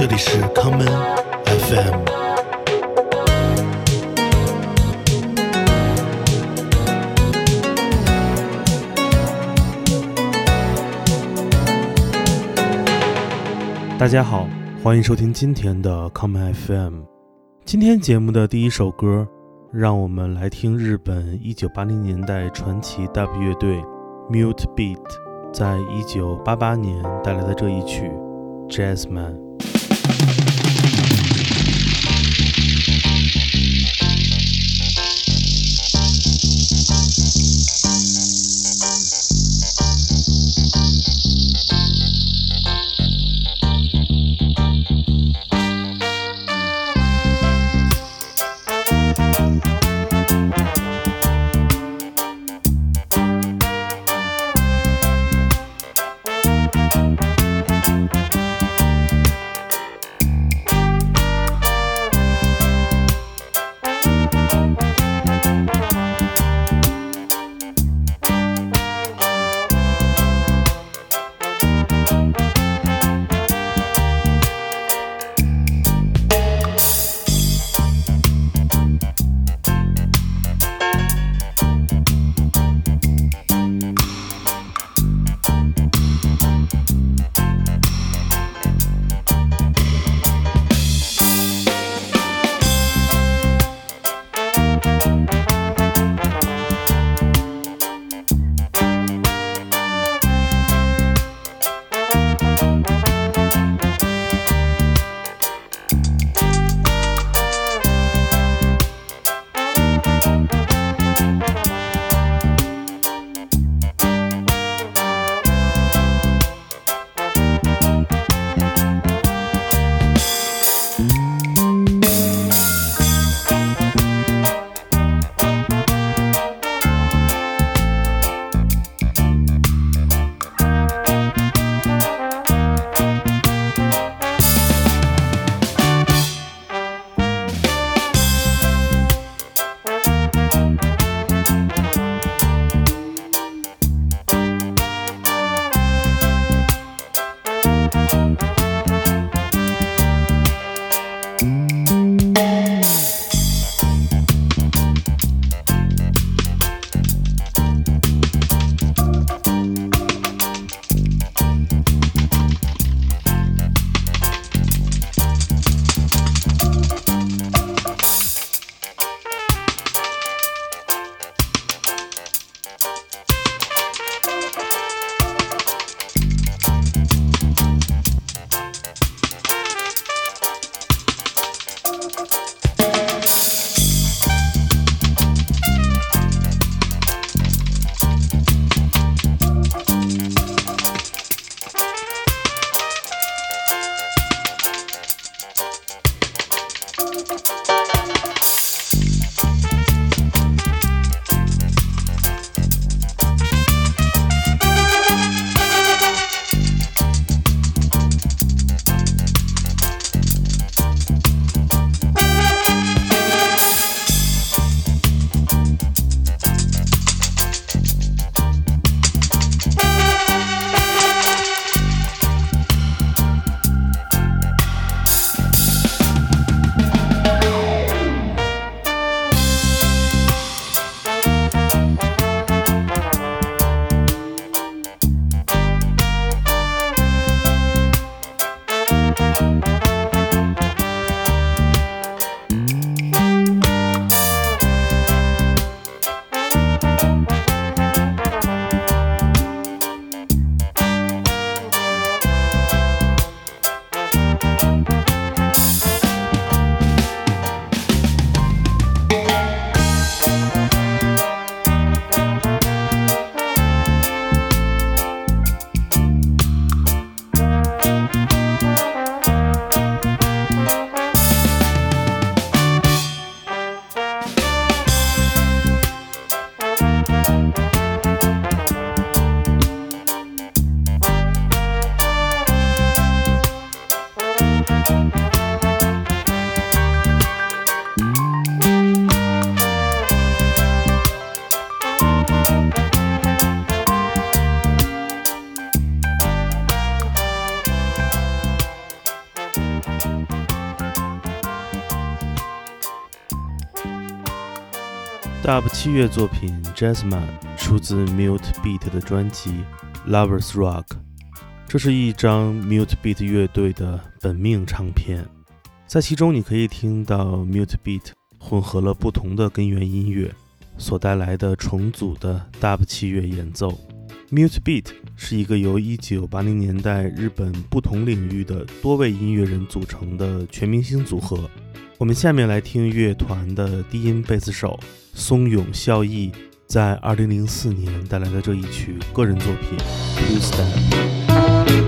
这里是 common FM。大家好，欢迎收听今天的 common FM。今天节目的第一首歌，让我们来听日本一九八零年代传奇大乐队 Mute Beat 在一九八八年带来的这一曲《Jazz Man》。器乐作品《Jasmine》出自 Mute Beat 的专辑《Lovers Rock》，这是一张 Mute Beat 乐队的本命唱片。在其中，你可以听到 Mute Beat 混合了不同的根源音乐所带来的重组的 Dub 器乐演奏。Mute Beat 是一个由1980年代日本不同领域的多位音乐人组成的全明星组合。我们下面来听乐团的低音贝斯手。松永孝义在二零零四年带来的这一曲个人作品《Two Step》。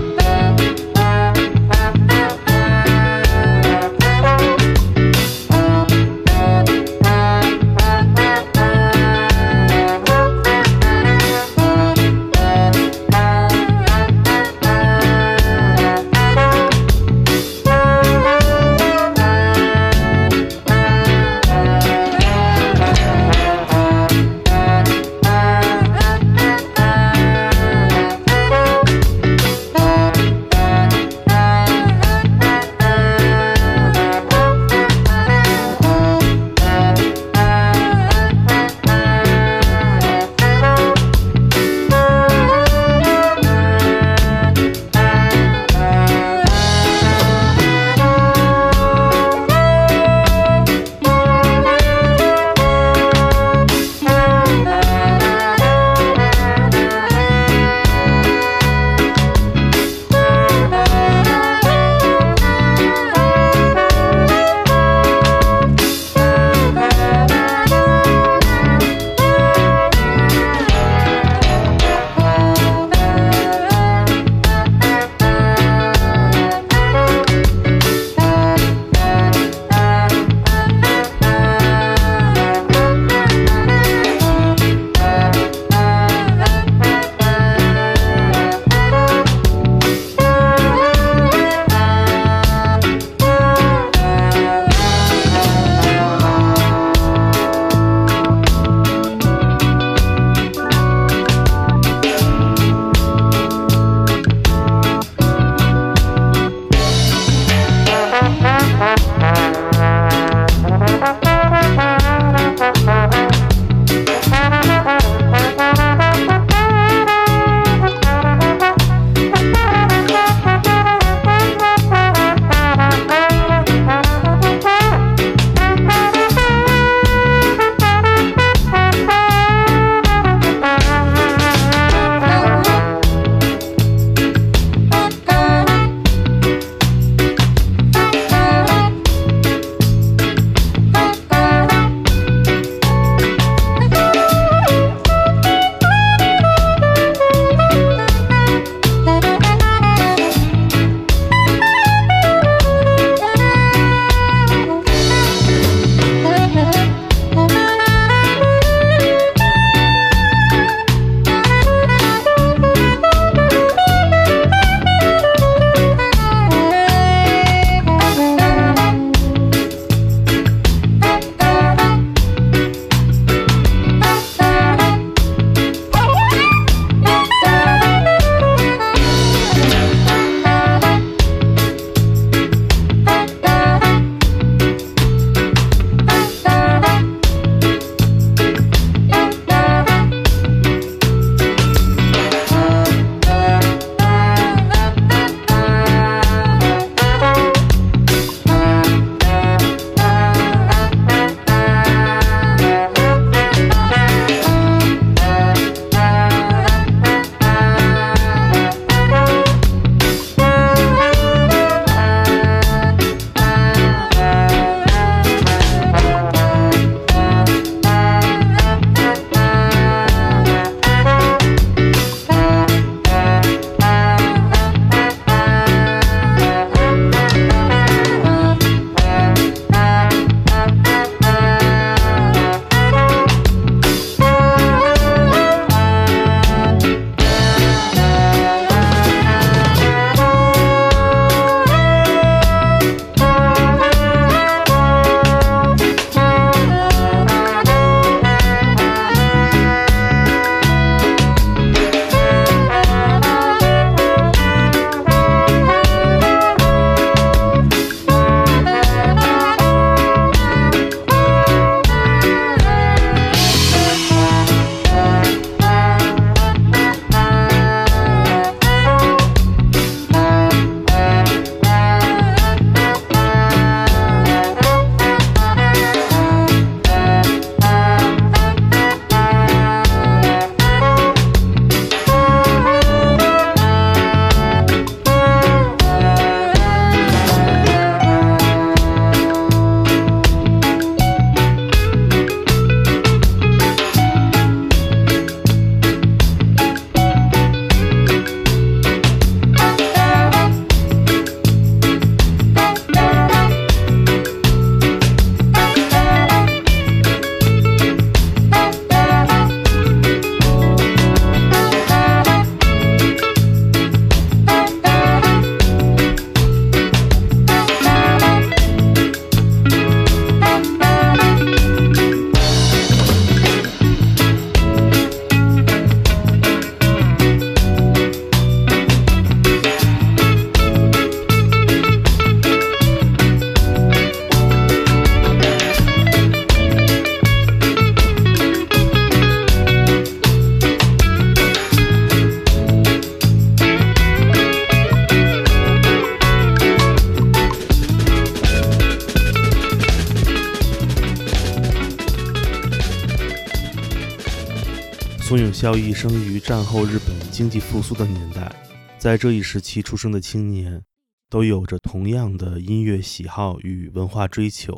孝义生于战后日本经济复苏的年代，在这一时期出生的青年都有着同样的音乐喜好与文化追求。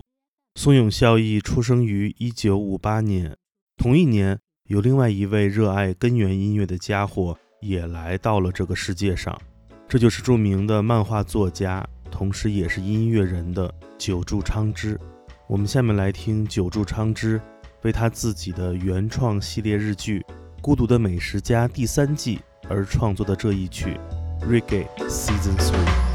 松永孝义出生于1958年，同一年有另外一位热爱根源音乐的家伙也来到了这个世界上，这就是著名的漫画作家，同时也是音乐人的久住昌之。我们下面来听久住昌之为他自己的原创系列日剧。《孤独的美食家》第三季而创作的这一曲《Reggae Season t h r e e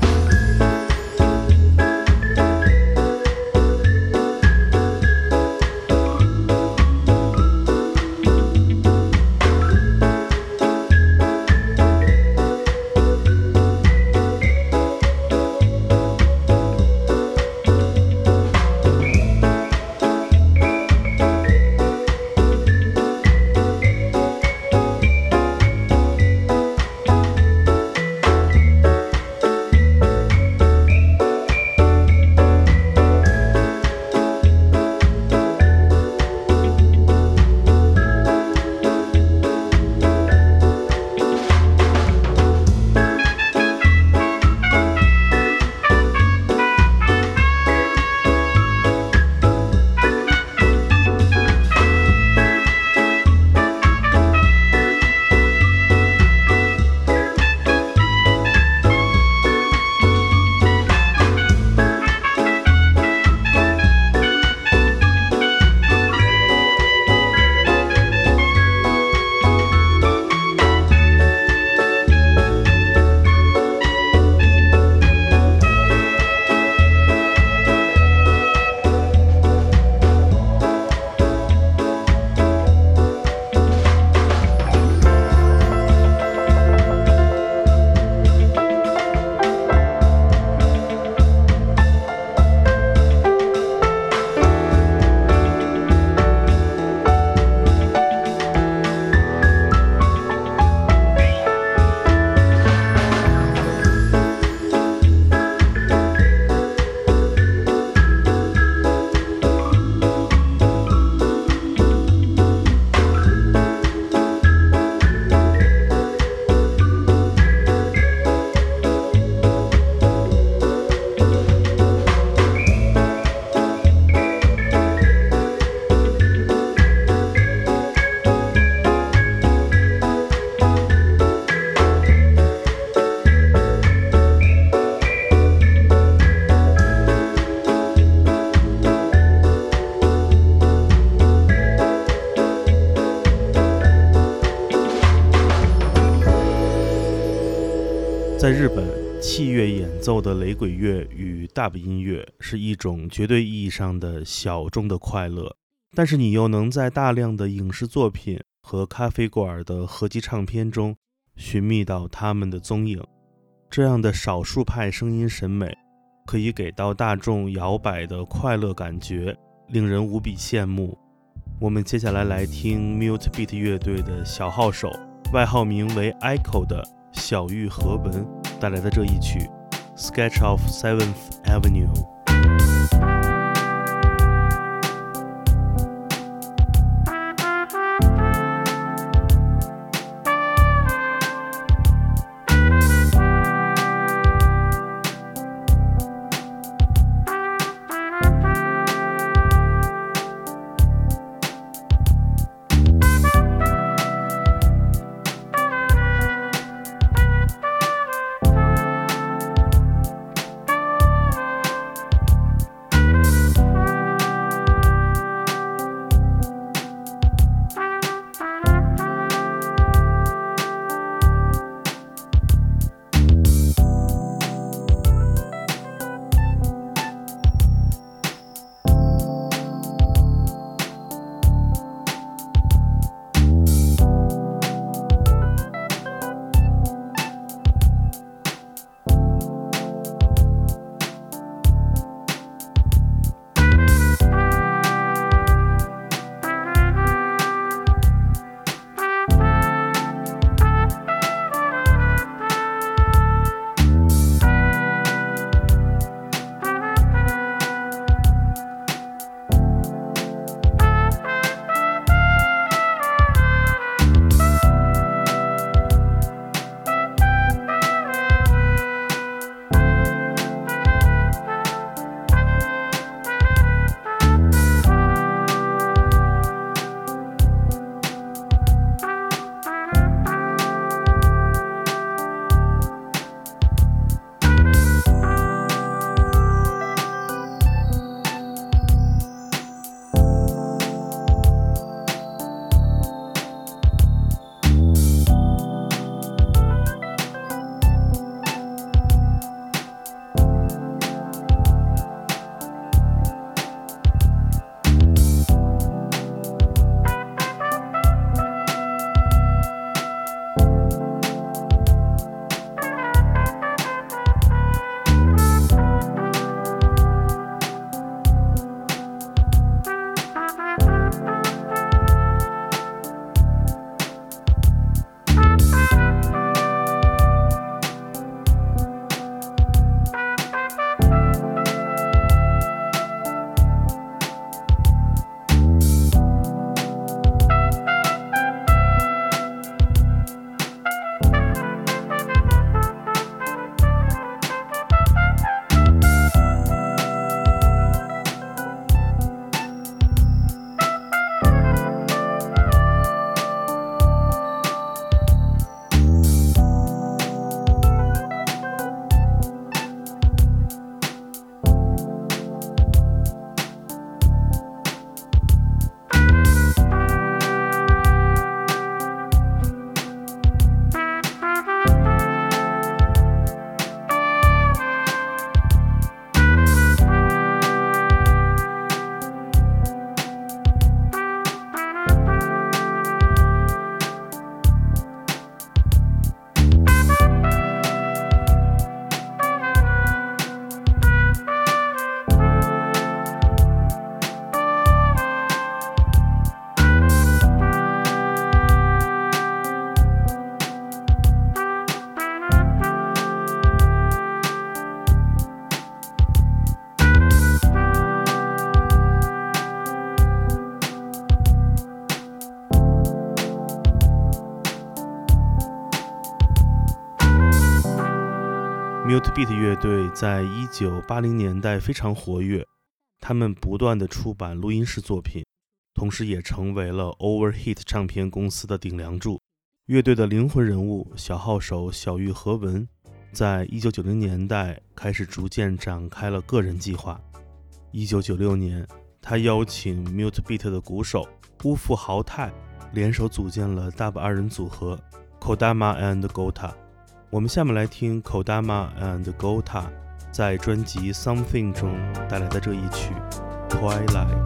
在日本，器乐演奏的雷鬼乐与大部音乐是一种绝对意义上的小众的快乐，但是你又能在大量的影视作品和咖啡馆的合集唱片中寻觅到他们的踪影。这样的少数派声音审美，可以给到大众摇摆的快乐感觉，令人无比羡慕。我们接下来来听 Mute Beat 乐队的小号手，外号名为 Echo 的。小玉和文带来的这一曲《Sketch of Seventh Avenue》。Beat 乐队在一九八零年代非常活跃，他们不断的出版录音室作品，同时也成为了 Overheat 唱片公司的顶梁柱。乐队的灵魂人物小号手小玉和文，在一九九零年代开始逐渐展开了个人计划。一九九六年，他邀请 Mute Beat 的鼓手乌富豪泰联手组建了大 b 二人组合 Kodama and Gotta。我们下面来听 Kodama and Gota 在专辑《Something》中带来的这一曲《Twilight》。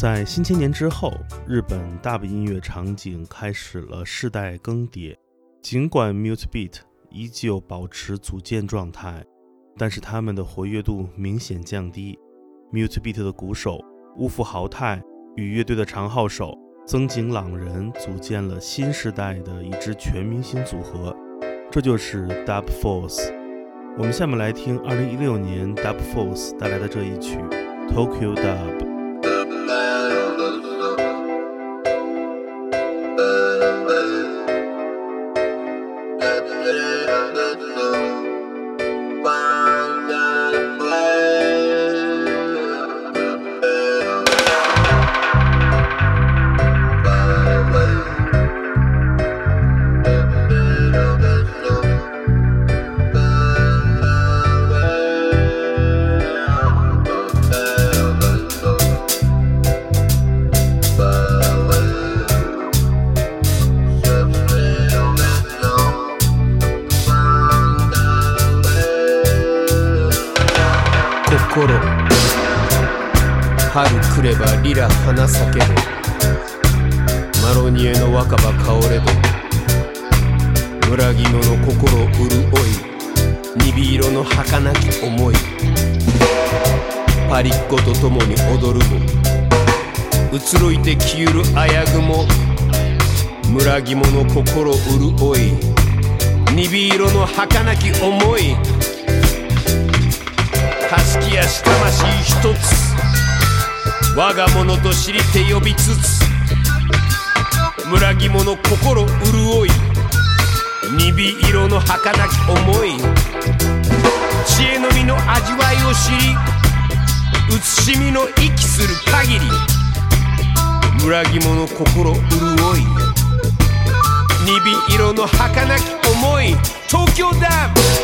在新千年之后，日本 Dub 音乐场景开始了世代更迭。尽管 Mut e Beat 依旧保持组建状态，但是他们的活跃度明显降低。Mut e Beat 的鼓手乌夫豪太与乐队的长号手增井朗人组建了新时代的一支全明星组合，这就是 Dub Force。我们下面来听2016年 Dub Force 带来的这一曲《Tokyo Dub》。春来ればリラ花咲けどマロニエの若葉香れど裏着の心潤い鈍色の儚き思いパリッコと共に踊るも移ろいて消える危雲村着の心潤い鈍色の儚き思いたしきやし魂一つ我が物と知りて呼びつつ村着物心潤い鈍色の儚き思い知恵の実の味わいを知り慈しみの息する限り村着物心潤い鈍色の儚き思い東京ダム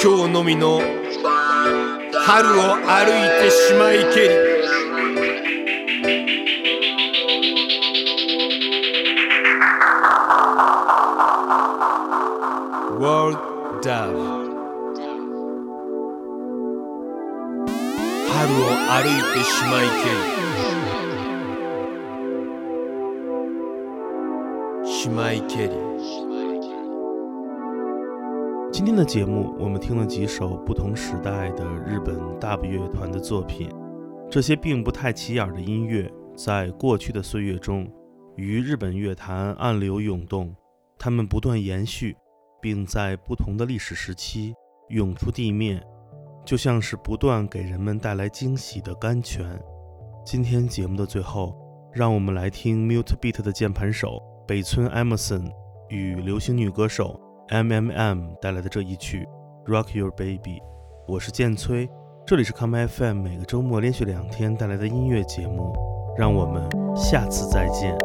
今日のみの春を歩いてしまいけり春を歩いてしまいけりしまいけり今天的节目，我们听了几首不同时代的日本大部乐团的作品。这些并不太起眼的音乐，在过去的岁月中，于日本乐坛暗流涌动。它们不断延续，并在不同的历史时期涌出地面，就像是不断给人们带来惊喜的甘泉。今天节目的最后，让我们来听 Mute Beat 的键盘手北村 Emerson 与流行女歌手。M.M.M. 带来的这一曲《Rock Your Baby》，我是建崔，这里是 Come FM，每个周末连续两天带来的音乐节目，让我们下次再见。